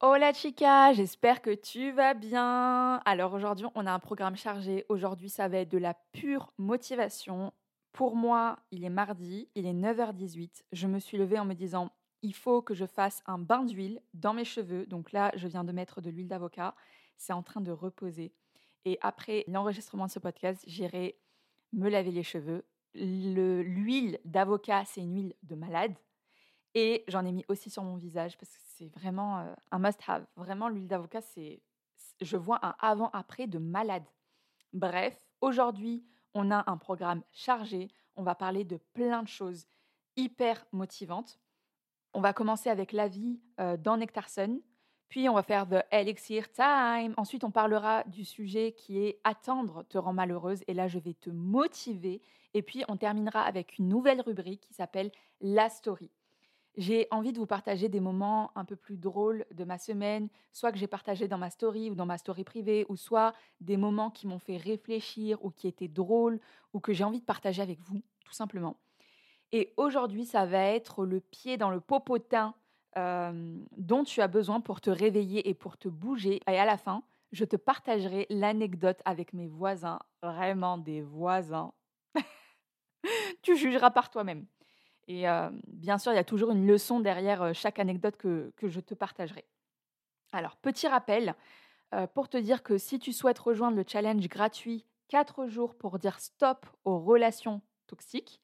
Hola chica, j'espère que tu vas bien. Alors aujourd'hui, on a un programme chargé. Aujourd'hui, ça va être de la pure motivation. Pour moi, il est mardi, il est 9h18. Je me suis levée en me disant, il faut que je fasse un bain d'huile dans mes cheveux. Donc là, je viens de mettre de l'huile d'avocat. C'est en train de reposer. Et après l'enregistrement de ce podcast, j'irai me laver les cheveux. L'huile d'avocat, c'est une huile de malade. Et j'en ai mis aussi sur mon visage parce que c'est vraiment euh, un must-have. Vraiment, l'huile d'avocat, c'est. Je vois un avant-après de malade. Bref, aujourd'hui, on a un programme chargé. On va parler de plein de choses hyper motivantes. On va commencer avec la vie euh, dans Nectarson. Puis on va faire The Elixir Time. Ensuite, on parlera du sujet qui est Attendre te rend malheureuse. Et là, je vais te motiver. Et puis, on terminera avec une nouvelle rubrique qui s'appelle La Story. J'ai envie de vous partager des moments un peu plus drôles de ma semaine, soit que j'ai partagé dans ma story ou dans ma story privée, ou soit des moments qui m'ont fait réfléchir ou qui étaient drôles ou que j'ai envie de partager avec vous, tout simplement. Et aujourd'hui, ça va être le pied dans le popotin euh, dont tu as besoin pour te réveiller et pour te bouger. Et à la fin, je te partagerai l'anecdote avec mes voisins, vraiment des voisins. tu jugeras par toi-même. Et bien sûr, il y a toujours une leçon derrière chaque anecdote que, je te partagerai. Alors, petit rappel, pour te dire que si tu souhaites rejoindre le challenge gratuit 4 jours pour dire stop aux relations toxiques,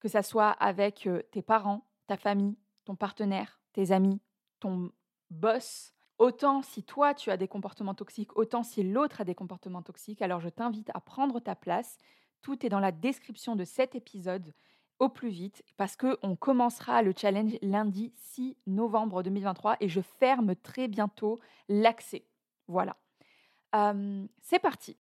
que ce soit avec tes parents, ta famille, ton partenaire, tes amis, ton boss, autant si toi tu as des comportements toxiques, autant si l'autre a des comportements toxiques, alors je t'invite à prendre ta place. Tout est dans la description de cet épisode au plus vite parce que on commencera le challenge lundi 6 novembre 2023 et je ferme très bientôt l'accès. Voilà. c'est parti.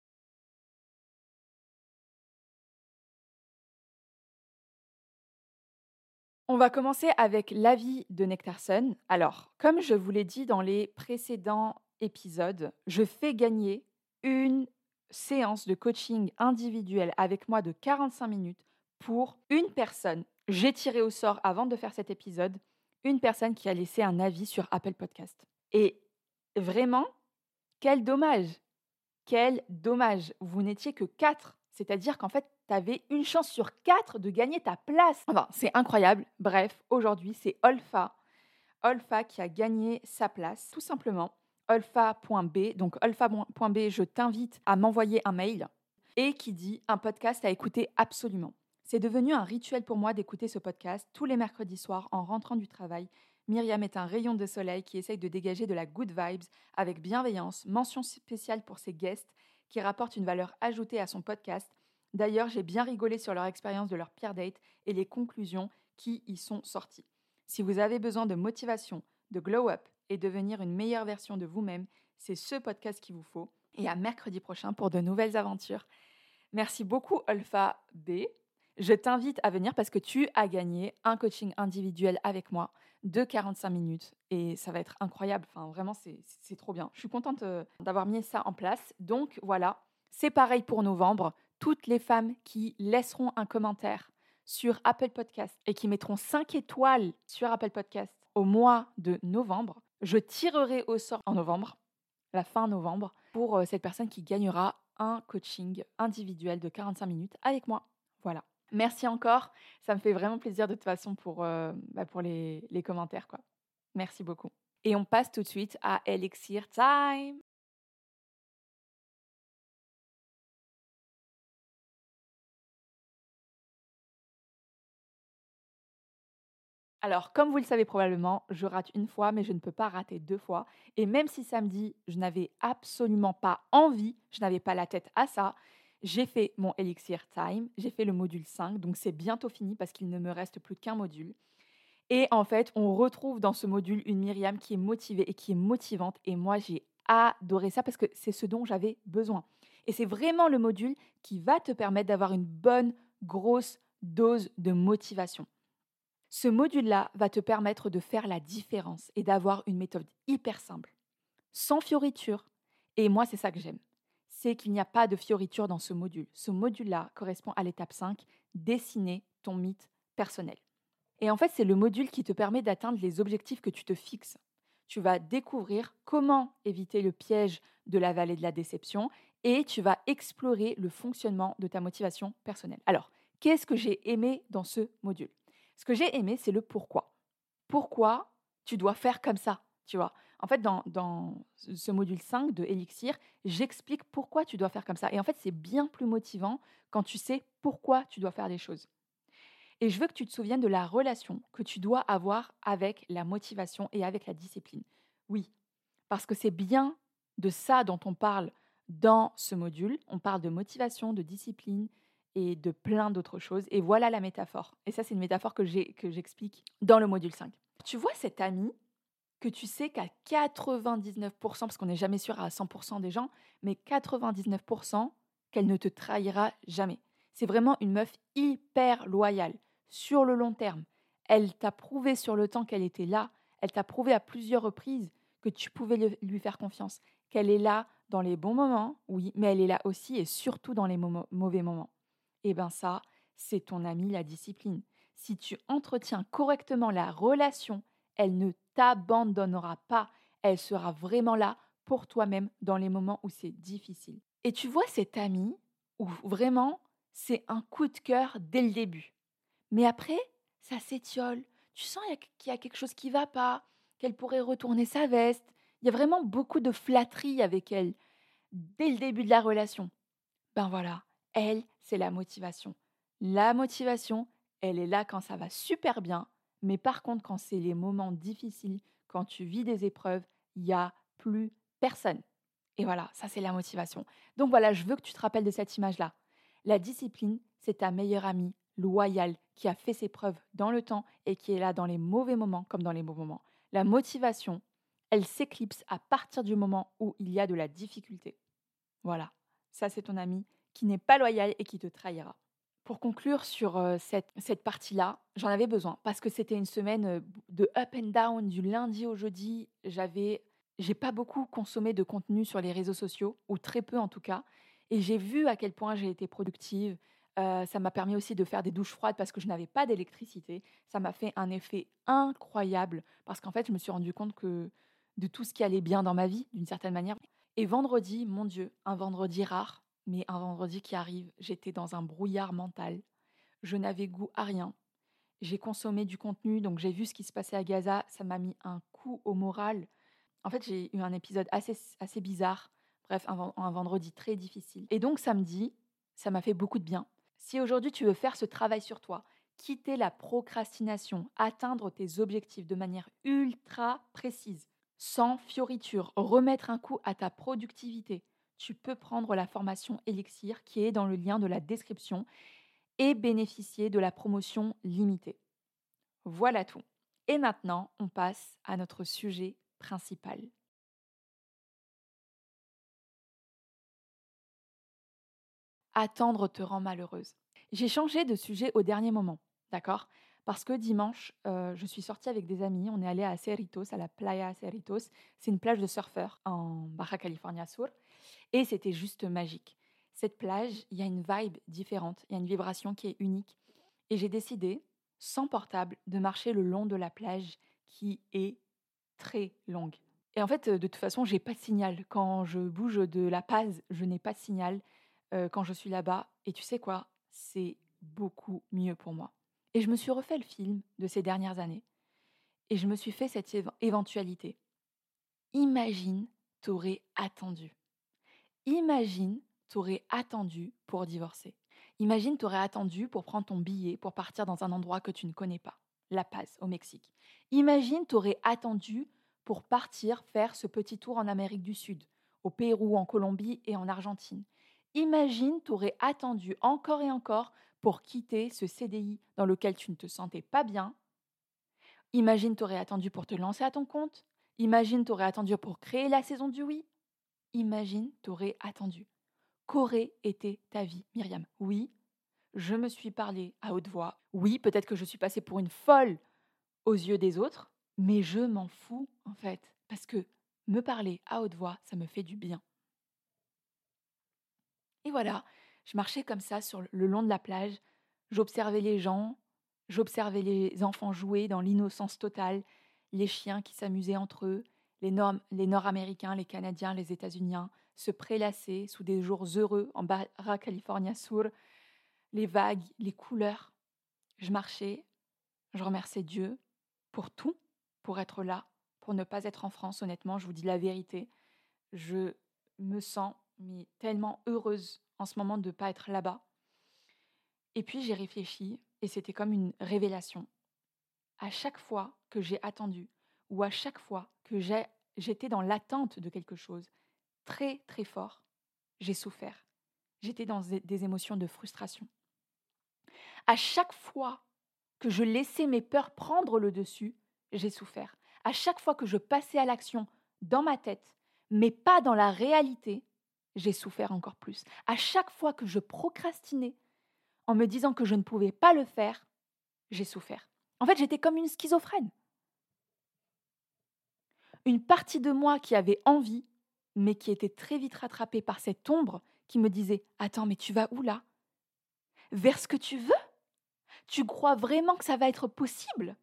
On va commencer avec l'avis de Nectarson. Alors, comme je vous l'ai dit dans les précédents épisodes, je fais gagner une séance de coaching individuel avec moi de 45 minutes pour une personne. J'ai tiré au sort avant de faire cet épisode une personne qui a laissé un avis sur Apple Podcast. Et vraiment, quel dommage. Quel dommage. Vous n'étiez que quatre. C'est-à-dire qu'en fait, tu avais une chance sur quatre de gagner ta place. Enfin, c'est incroyable. Bref, aujourd'hui, c'est Olfa. Olfa qui a gagné sa place, tout simplement. Olfa.b. Donc, olfa.b, je t'invite à m'envoyer un mail et qui dit un podcast à écouter absolument. C'est devenu un rituel pour moi d'écouter ce podcast tous les mercredis soirs en rentrant du travail. Myriam est un rayon de soleil qui essaye de dégager de la good vibes avec bienveillance, mention spéciale pour ses guests qui rapportent une valeur ajoutée à son podcast. D'ailleurs, j'ai bien rigolé sur leur expérience de leur pire date et les conclusions qui y sont sorties. Si vous avez besoin de motivation, de glow up et devenir une meilleure version de vous-même, c'est ce podcast qu'il vous faut. Et à mercredi prochain pour de nouvelles aventures. Merci beaucoup Alpha B je t'invite à venir parce que tu as gagné un coaching individuel avec moi de 45 minutes et ça va être incroyable. Enfin, vraiment, c'est trop bien. Je suis contente euh, d'avoir mis ça en place. Donc voilà, c'est pareil pour novembre. Toutes les femmes qui laisseront un commentaire sur Apple Podcast et qui mettront 5 étoiles sur Apple Podcast au mois de novembre, je tirerai au sort en novembre, la fin novembre, pour euh, cette personne qui gagnera un coaching individuel de 45 minutes avec moi. Voilà. Merci encore. Ça me fait vraiment plaisir de toute façon pour, euh, bah, pour les, les commentaires. Quoi. Merci beaucoup. Et on passe tout de suite à Elixir Time. Alors, comme vous le savez probablement, je rate une fois, mais je ne peux pas rater deux fois. Et même si samedi, je n'avais absolument pas envie, je n'avais pas la tête à ça, j'ai fait mon Elixir Time, j'ai fait le module 5, donc c'est bientôt fini parce qu'il ne me reste plus qu'un module. Et en fait, on retrouve dans ce module une Myriam qui est motivée et qui est motivante. Et moi, j'ai adoré ça parce que c'est ce dont j'avais besoin. Et c'est vraiment le module qui va te permettre d'avoir une bonne, grosse dose de motivation. Ce module-là va te permettre de faire la différence et d'avoir une méthode hyper simple, sans fioritures. Et moi, c'est ça que j'aime. C'est qu'il n'y a pas de fioritures dans ce module. Ce module-là correspond à l'étape 5, dessiner ton mythe personnel. Et en fait, c'est le module qui te permet d'atteindre les objectifs que tu te fixes. Tu vas découvrir comment éviter le piège de la vallée de la déception et tu vas explorer le fonctionnement de ta motivation personnelle. Alors, qu'est-ce que j'ai aimé dans ce module? Ce que j'ai aimé, c'est le pourquoi. Pourquoi tu dois faire comme ça, tu vois? En fait, dans, ce module 5 de Elixir, j'explique pourquoi tu dois faire comme ça. Et en fait, c'est bien plus motivant quand tu sais pourquoi tu dois faire des choses. Et je veux que tu te souviennes de la relation que tu dois avoir avec la motivation et avec la discipline. Oui, parce que c'est bien de ça dont on parle dans ce module. On parle de motivation, de discipline et de plein d'autres choses. Et voilà la métaphore. Et ça, c'est une métaphore que j'explique dans le module 5. Tu vois cette amie que tu sais qu'à 99%, parce qu'on n'est jamais sûr à 100% des gens, mais 99% qu'elle ne te trahira jamais. C'est vraiment une meuf hyper loyale sur le long terme. Elle t'a prouvé sur le temps qu'elle était là. Elle t'a prouvé à plusieurs reprises que tu pouvais lui faire confiance, qu'elle est là dans les bons moments, oui, mais elle est là aussi et surtout dans les mauvais moments. Eh bien ça, c'est ton ami la discipline. Si tu entretiens correctement la relation, elle ne t'abandonnera pas. Elle sera vraiment là pour toi-même dans les moments où c'est difficile. Et tu vois cet ami où vraiment c'est un coup de cœur dès le début. Mais après, ça s'étiole. Tu sens qu'il y a quelque chose qui va pas, qu'elle pourrait retourner sa veste, il y a vraiment beaucoup de flatterie avec elle dès le début de la relation. Ben voilà, elle, c'est la motivation. La motivation, elle est là quand ça va super bien, mais par contre, quand c'est les moments difficiles, quand tu vis des épreuves, il n'y a plus personne. Et voilà, ça c'est la motivation. Donc voilà, je veux que tu te rappelles de cette image-là. La discipline, c'est ta meilleure amie loyale qui a fait ses preuves dans le temps et qui est là dans les mauvais moments comme dans les bons moments. La motivation, elle s'éclipse à partir du moment où il y a de la difficulté. Voilà, ça c'est ton ami qui n'est pas loyal et qui te trahira. Pour conclure sur cette, cette partie-là, j'en avais besoin parce que c'était une semaine de up and down du lundi au jeudi. J'avais, j'ai pas beaucoup consommé de contenu sur les réseaux sociaux ou très peu en tout cas, et j'ai vu à quel point j'ai été productive. Ça m'a permis aussi de faire des douches froides parce que je n'avais pas d'électricité. Ça m'a fait un effet incroyable parce qu'en fait, je me suis rendu compte que de tout ce qui allait bien dans ma vie, d'une certaine manière. Et vendredi, mon Dieu, un vendredi rare, mais un vendredi qui arrive, j'étais dans un brouillard mental. Je n'avais goût à rien. J'ai consommé du contenu, donc j'ai vu ce qui se passait à Gaza. Ça m'a mis un coup au moral. En fait, j'ai eu un épisode assez, assez bizarre. Bref, un, un vendredi très difficile. Et donc samedi, ça m'a fait beaucoup de bien. Si aujourd'hui tu veux faire ce travail sur toi, quitter la procrastination, atteindre tes objectifs de manière ultra précise, sans fioriture, remettre un coup à ta productivité, tu peux prendre la formation Elixir qui est dans le lien de la description et bénéficier de la promotion limitée. Voilà tout. Et maintenant, on passe à notre sujet principal. Attendre te rend malheureuse. J'ai changé de sujet au dernier moment, d'accord? Parce que dimanche, euh, je suis sortie avec des amis. On est allé à Cerritos, à la playa Cerritos. C'est une plage de surfeurs en Baja California Sur. Et c'était juste magique. Cette plage, il y a une vibe différente. Il y a une vibration qui est unique. Et j'ai décidé, sans portable, de marcher le long de la plage qui est très longue. Et en fait, de toute façon, j'ai pas de signal. Quand je bouge de La Paz, je n'ai pas de signal euh, quand je suis là-bas. Et tu sais quoi? C'est beaucoup mieux pour moi. Et je me suis refait le film de ces dernières années. Et je me suis fait cette éventualité. Imagine, t'aurais attendu. Imagine, t'aurais attendu pour divorcer. Imagine, t'aurais attendu pour prendre ton billet pour partir dans un endroit que tu ne connais pas, La Paz, au Mexique. Imagine, t'aurais attendu pour partir faire ce petit tour en Amérique du Sud, au Pérou, en Colombie et en Argentine. Imagine, t'aurais attendu encore et encore pour quitter ce CDI dans lequel tu ne te sentais pas bien. Imagine, t'aurais attendu pour te lancer à ton compte. Imagine, t'aurais attendu pour créer la saison du oui. Imagine, t'aurais attendu. Qu'aurait été ta vie, Myriam? Oui, je me suis parlé à haute voix. Oui, peut-être que je suis passée pour une folle aux yeux des autres, mais je m'en fous en fait, parce que me parler à haute voix, ça me fait du bien. Et voilà, je marchais comme ça sur le long de la plage, j'observais les gens, j'observais les enfants jouer dans l'innocence totale, les chiens qui s'amusaient entre eux, les, Nord-Américains, les Canadiens, les États-Unis se prélasser sous des jours heureux en Barra California Sur, les vagues, les couleurs. Je marchais, je remerciais Dieu pour tout, pour être là, pour ne pas être en France, honnêtement, je vous dis la vérité. Je me sens mais, tellement heureuse en ce moment de ne pas être là-bas. Et puis j'ai réfléchi et c'était comme une révélation. À chaque fois que j'ai attendu ou à chaque fois que j'étais dans l'attente de quelque chose très très fort, j'ai souffert. J'étais dans des émotions de frustration. À chaque fois que je laissais mes peurs prendre le dessus, j'ai souffert. À chaque fois que je passais à l'action dans ma tête, mais pas dans la réalité, j'ai souffert encore plus. À chaque fois que je procrastinais en me disant que je ne pouvais pas le faire, j'ai souffert. En fait, j'étais comme une schizophrène. Une partie de moi qui avait envie, mais qui était très vite rattrapée par cette ombre qui me disait Attends, mais tu vas où là? Vers ce que tu veux? Tu crois vraiment que ça va être possible?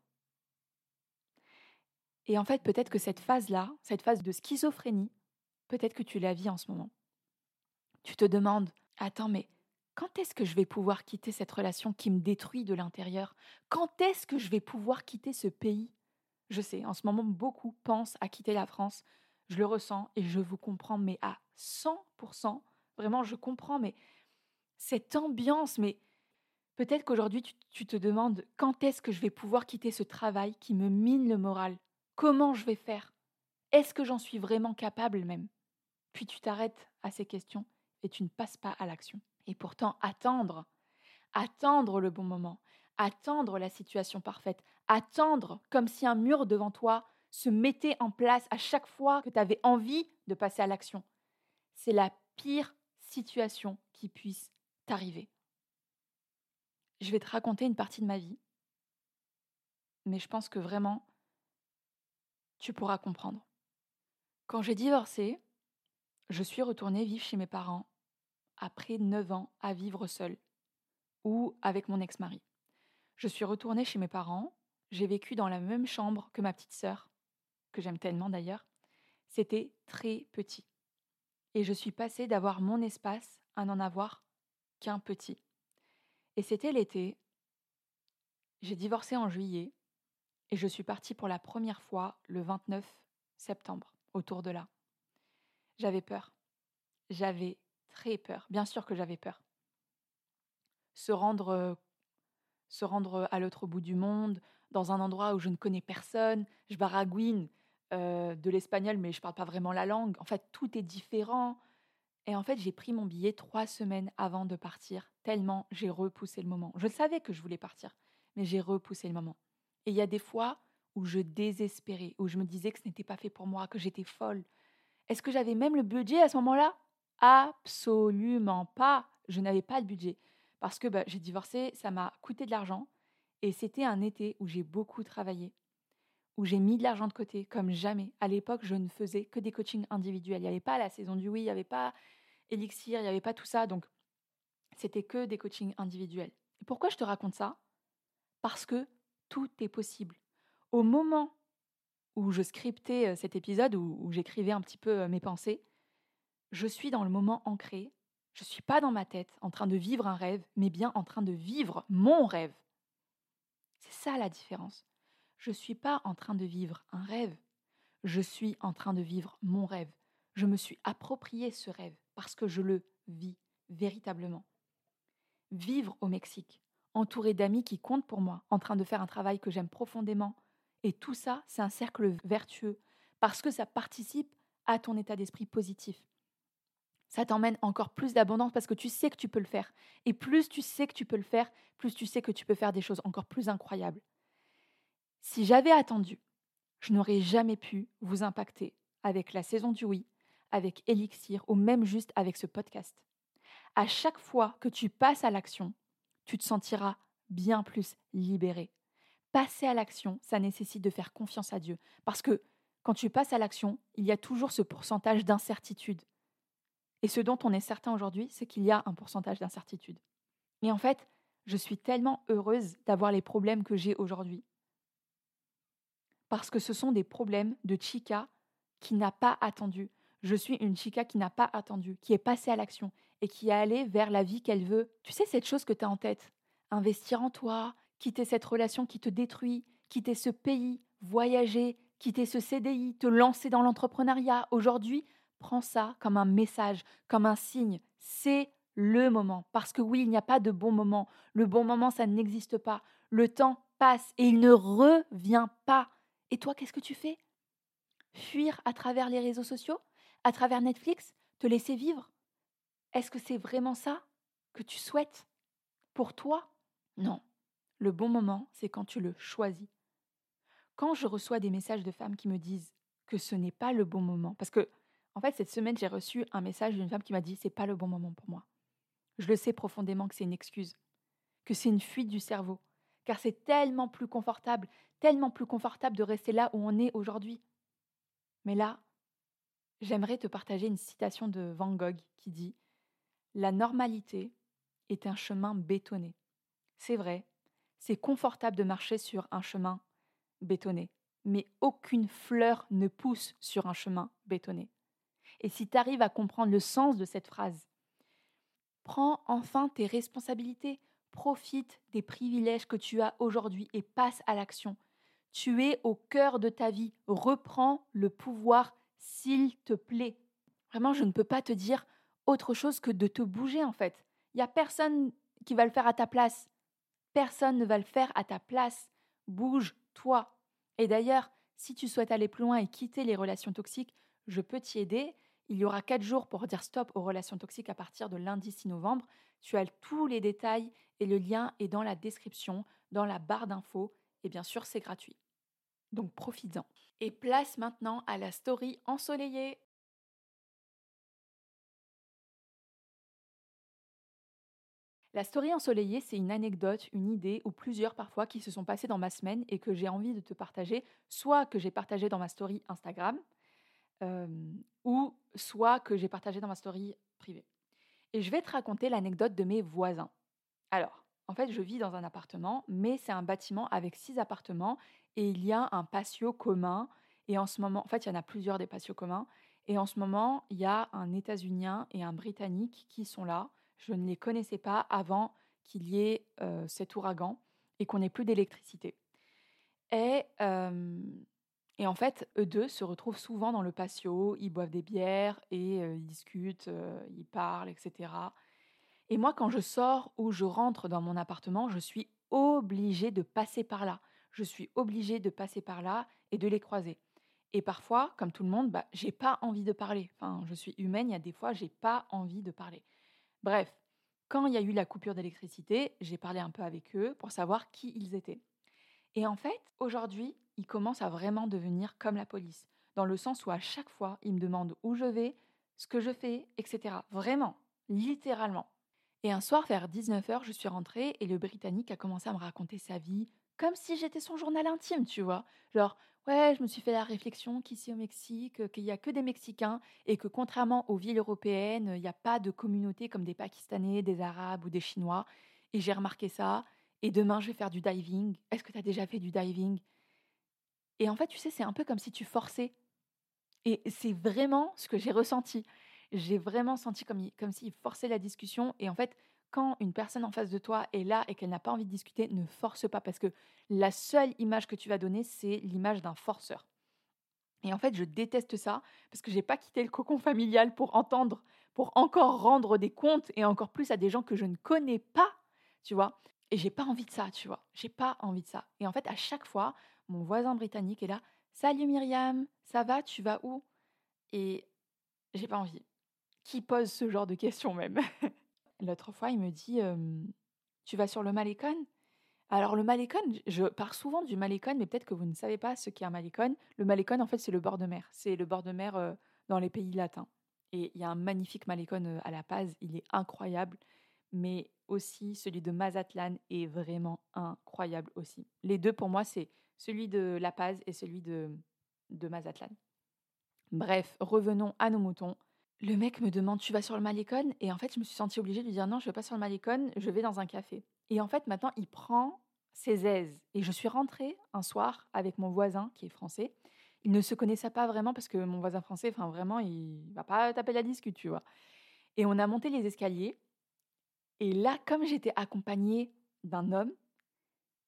Et en fait, peut-être que cette phase-là, cette phase de schizophrénie, peut-être que tu la vis en ce moment. Tu te demandes Attends, mais quand est-ce que je vais pouvoir quitter cette relation qui me détruit de l'intérieur? Quand est-ce que je vais pouvoir quitter ce pays? Je sais, en ce moment, beaucoup pensent à quitter la France. Je le ressens et je vous comprends, mais à 100%. Vraiment, je comprends, mais cette ambiance, mais peut-être qu'aujourd'hui, tu, tu, te demandes quand est-ce que je vais pouvoir quitter ce travail qui me mine le moral? Comment je vais faire? Est-ce que j'en suis vraiment capable même? Puis tu t'arrêtes à ces questions et tu ne passes pas à l'action. Et pourtant, attendre, attendre le bon moment, attendre la situation parfaite, attendre comme si un mur devant toi se mettait en place à chaque fois que tu avais envie de passer à l'action. C'est la pire situation qui puisse t'arriver. Je vais te raconter une partie de ma vie, mais je pense que vraiment, tu pourras comprendre. Quand j'ai divorcé, je suis retournée vivre chez mes parents après neuf ans à vivre seule ou avec mon ex-mari. Je suis retournée chez mes parents, j'ai vécu dans la même chambre que ma petite sœur, que j'aime tellement d'ailleurs. C'était très petit. Et je suis passée d'avoir mon espace à n'en avoir qu'un petit. Et c'était l'été. J'ai divorcé en juillet et je suis partie pour la première fois le 29 septembre, autour de là. J'avais peur. J'avais très peur. Bien sûr que j'avais peur. Se rendre, se rendre à l'autre bout du monde, dans un endroit où je ne connais personne, je baragouine de l'espagnol, mais je parle pas vraiment la langue. En fait, tout est différent. Et en fait, j'ai pris mon billet trois semaines avant de partir, tellement j'ai repoussé le moment. Je savais que je voulais partir, mais j'ai repoussé le moment. Et il y a des fois où je désespérais, où je me disais que ce n'était pas fait pour moi, que j'étais folle. Est-ce que j'avais même le budget à ce moment-là? Absolument pas. Je n'avais pas le budget. Parce que bah, j'ai divorcé, ça m'a coûté de l'argent. Et c'était un été où j'ai beaucoup travaillé, où j'ai mis de l'argent de côté comme jamais. À l'époque, je ne faisais que des coachings individuels. Il n'y avait pas la saison du oui, il n'y avait pas Elixir, il n'y avait pas tout ça. Donc, c'était que des coachings individuels. Et pourquoi je te raconte ça? Parce que tout est possible. Au moment où je scriptais euh, cet épisode, où j'écrivais un petit peu euh, mes pensées, je suis dans le moment ancré, je ne suis pas dans ma tête en train de vivre un rêve, mais bien en train de vivre mon rêve. C'est ça la différence. Je ne suis pas en train de vivre un rêve, je suis en train de vivre mon rêve. Je me suis approprié ce rêve parce que je le vis véritablement. Vivre au Mexique, entouré d'amis qui comptent pour moi, en train de faire un travail que j'aime profondément. Et tout ça, c'est un cercle vertueux parce que ça participe à ton état d'esprit positif ça t'emmène encore plus d'abondance parce que tu sais que tu peux le faire. Et plus tu sais que tu peux le faire, plus tu sais que tu peux faire des choses encore plus incroyables. Si j'avais attendu, je n'aurais jamais pu vous impacter avec la saison du oui, avec Elixir ou même juste avec ce podcast. À chaque fois que tu passes à l'action, tu te sentiras bien plus libéré. Passer à l'action, ça nécessite de faire confiance à Dieu. Parce que quand tu passes à l'action, il y a toujours ce pourcentage d'incertitude. Et ce dont on est certain aujourd'hui, c'est qu'il y a un pourcentage d'incertitude. Et en fait, je suis tellement heureuse d'avoir les problèmes que j'ai aujourd'hui. Parce que ce sont des problèmes de chica qui n'a pas attendu. Je suis une chica qui n'a pas attendu, qui est passée à l'action et qui est allée vers la vie qu'elle veut. Tu sais, cette chose que tu as en tête, investir en toi, quitter cette relation qui te détruit, quitter ce pays, voyager, quitter ce CDI, te lancer dans l'entrepreneuriat. Aujourd'hui, prends ça comme un message, comme un signe. C'est le moment. Parce que oui, il n'y a pas de bon moment. Le bon moment, ça n'existe pas. Le temps passe et il ne revient pas. Et toi, qu'est-ce que tu fais? Fuir à travers les réseaux sociaux? À travers Netflix? Te laisser vivre? Est-ce que c'est vraiment ça que tu souhaites Pour toi? Non. Le bon moment, c'est quand tu le choisis. Quand je reçois des messages de femmes qui me disent que ce n'est pas le bon moment, parce que, en fait, cette semaine, j'ai reçu un message d'une femme qui m'a dit c'est pas le bon moment pour moi. Je le sais profondément que c'est une excuse, que c'est une fuite du cerveau, car c'est tellement plus confortable, tellement plus confortable de rester là où on est aujourd'hui. Mais là, j'aimerais te partager une citation de Van Gogh qui dit La normalité est un chemin bétonné. C'est vrai, c'est confortable de marcher sur un chemin bétonné, mais aucune fleur ne pousse sur un chemin bétonné. Et si tu arrives à comprendre le sens de cette phrase, prends enfin tes responsabilités, profite des privilèges que tu as aujourd'hui et passe à l'action. Tu es au cœur de ta vie, reprends le pouvoir, s'il te plaît. Vraiment, je ne peux pas te dire autre chose que de te bouger en fait. Il n'y a personne qui va le faire à ta place. Personne ne va le faire à ta place. Bouge-toi. Et d'ailleurs, si tu souhaites aller plus loin et quitter les relations toxiques, je peux t'y aider. Il y aura quatre jours pour dire stop aux relations toxiques à partir de lundi 6 novembre. Tu as tous les détails et le lien est dans la description, dans la barre d'infos. Et bien sûr, c'est gratuit. Donc profites-en. Et place maintenant à la story ensoleillée. La story ensoleillée, c'est une anecdote, une idée ou plusieurs parfois qui se sont passées dans ma semaine et que j'ai envie de te partager, soit que j'ai partagé dans ma story Instagram, ou soit que j'ai partagé dans ma story privée. Et je vais te raconter l'anecdote de mes voisins. Alors, en fait, je vis dans un appartement, mais c'est un bâtiment avec six appartements et il y a un patio commun. Et en ce moment, en fait, il y en a plusieurs des patios communs. Et en ce moment, il y a un États-Unien et un Britannique qui sont là. Je ne les connaissais pas avant qu'il y ait cet ouragan et qu'on n'ait plus d'électricité. Et, et, en fait, eux deux se retrouvent souvent dans le patio, ils boivent des bières et ils discutent, ils parlent, etc. Et moi, quand je sors ou je rentre dans mon appartement, je suis obligée de passer par là. Je suis obligée de passer par là et de les croiser. Et parfois, comme tout le monde, bah, j'ai pas envie de parler. Enfin, je suis humaine, il y a des fois, j'ai pas envie de parler. Bref, quand il y a eu la coupure d'électricité, j'ai parlé un peu avec eux pour savoir qui ils étaient. Et en fait, aujourd'hui, ils commencent à vraiment devenir comme la police, dans le sens où à chaque fois, ils me demandent où je vais, ce que je fais, etc. Vraiment, littéralement. Et un soir, vers 19h, je suis rentrée et le Britannique a commencé à me raconter sa vie, comme si j'étais son journal intime, tu vois. Genre, Ouais, je me suis fait la réflexion qu'ici au Mexique, qu'il n'y a que des Mexicains et que contrairement aux villes européennes, il n'y a pas de communauté comme des Pakistanais, des Arabes ou des Chinois. Et j'ai remarqué ça. Et demain, je vais faire du diving. Est-ce que tu as déjà fait du diving? Et en fait, tu sais, c'est un peu comme si tu forçais. Et c'est vraiment ce que j'ai ressenti. J'ai vraiment senti comme, comme s'il forçait la discussion. Et en fait, quand une personne en face de toi est là et qu'elle n'a pas envie de discuter, ne force pas parce que la seule image que tu vas donner, c'est l'image d'un forceur. Et en fait, je déteste ça parce que j'ai pas quitté le cocon familial pour entendre, pour encore rendre des comptes et encore plus à des gens que je ne connais pas, tu vois. Et j'ai pas envie de ça, tu vois. J'ai pas envie de ça. Et en fait, à chaque fois, mon voisin britannique est là. Salut Myriam, ça va? Tu vas où? Et j'ai pas envie. Qui pose ce genre de questions même L'autre fois, il me dit Tu vas sur le Malécon Alors le malécon, je pars souvent du malécon, mais peut-être que vous ne savez pas ce qu'est un malécon. Le malécon, en fait, c'est le bord de mer. C'est le bord de mer dans les pays latins. Et il y a un magnifique malécon à La Paz, il est incroyable. Mais aussi celui de Mazatlan est vraiment incroyable aussi. Les deux, pour moi, c'est celui de La Paz et celui de, de Mazatlan. Bref, revenons à nos moutons. Le mec me demande Tu vas sur le Malécon? Et en fait, je me suis sentie obligée de lui dire Non, je vais pas sur le Malécon, je vais dans un café. Et en fait, maintenant, il prend ses aises. Et je suis rentrée un soir avec mon voisin qui est français. Il ne se connaissait pas vraiment parce que mon voisin français, enfin vraiment, il va pas taper la discute, tu vois. Et on a monté les escaliers. Et là, comme j'étais accompagnée d'un homme,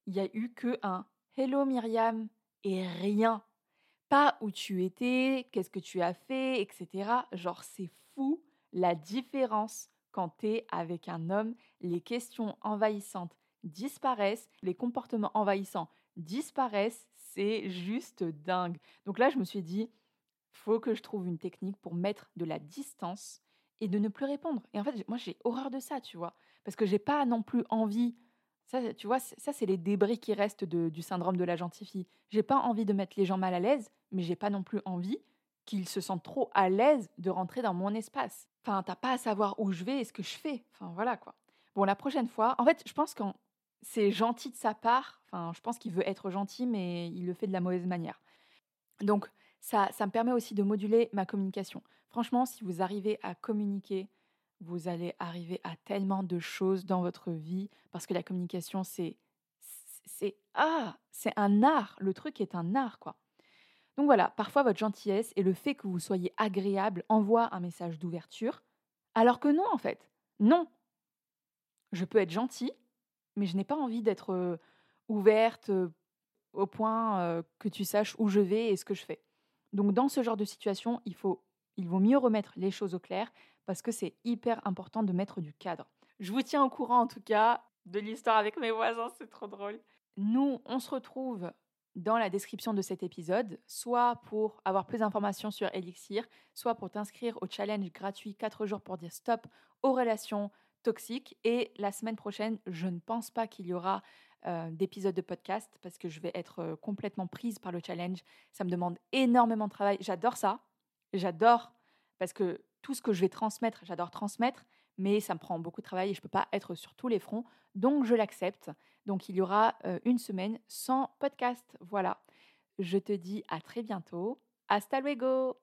il y a eu que un Hello Myriam et rien pas où tu étais, qu'est-ce que tu as fait, etc. Genre, c'est fou la différence quand tu es avec un homme. Les questions envahissantes disparaissent, les comportements envahissants disparaissent. C'est juste dingue. Donc là, je me suis dit, faut que je trouve une technique pour mettre de la distance et de ne plus répondre. Et en fait, moi, j'ai horreur de ça, tu vois, parce que j'ai pas non plus envie ça, tu vois, ça, c'est les débris qui restent du syndrome de la gentille fille. J'ai pas envie de mettre les gens mal à l'aise, mais j'ai pas non plus envie qu'ils se sentent trop à l'aise de rentrer dans mon espace. Enfin, t'as pas à savoir où je vais et ce que je fais. Enfin, voilà quoi. Bon, la prochaine fois, en fait, je pense que c'est gentil de sa part. Enfin, je pense qu'il veut être gentil, mais il le fait de la mauvaise manière. Donc, ça, ça me permet aussi de moduler ma communication. Franchement, si vous arrivez à communiquer vous allez arriver à tellement de choses dans votre vie parce que la communication c'est c'est ah, c'est un art, le truc est un art quoi. Donc voilà, parfois votre gentillesse et le fait que vous soyez agréable envoie un message d'ouverture alors que non en fait. Non. Je peux être gentil, mais je n'ai pas envie d'être euh, ouverte euh, au point euh, que tu saches où je vais et ce que je fais. Donc dans ce genre de situation, il faut il vaut mieux remettre les choses au clair parce que c'est hyper important de mettre du cadre. Je vous tiens au courant en tout cas de l'histoire avec mes voisins, c'est trop drôle. Nous, on se retrouve dans la description de cet épisode, soit pour avoir plus d'informations sur Elixir, soit pour t'inscrire au challenge gratuit 4 jours pour dire stop aux relations toxiques. Et la semaine prochaine, je ne pense pas qu'il y aura euh, d'épisode de podcast parce que je vais être euh, complètement prise par le challenge. Ça me demande énormément de travail. J'adore ça. J'adore parce que tout ce que je vais transmettre, j'adore transmettre, mais ça me prend beaucoup de travail et je ne peux pas être sur tous les fronts. Donc, je l'accepte. Donc, il y aura euh, une semaine sans podcast. Voilà. Je te dis à très bientôt. Hasta luego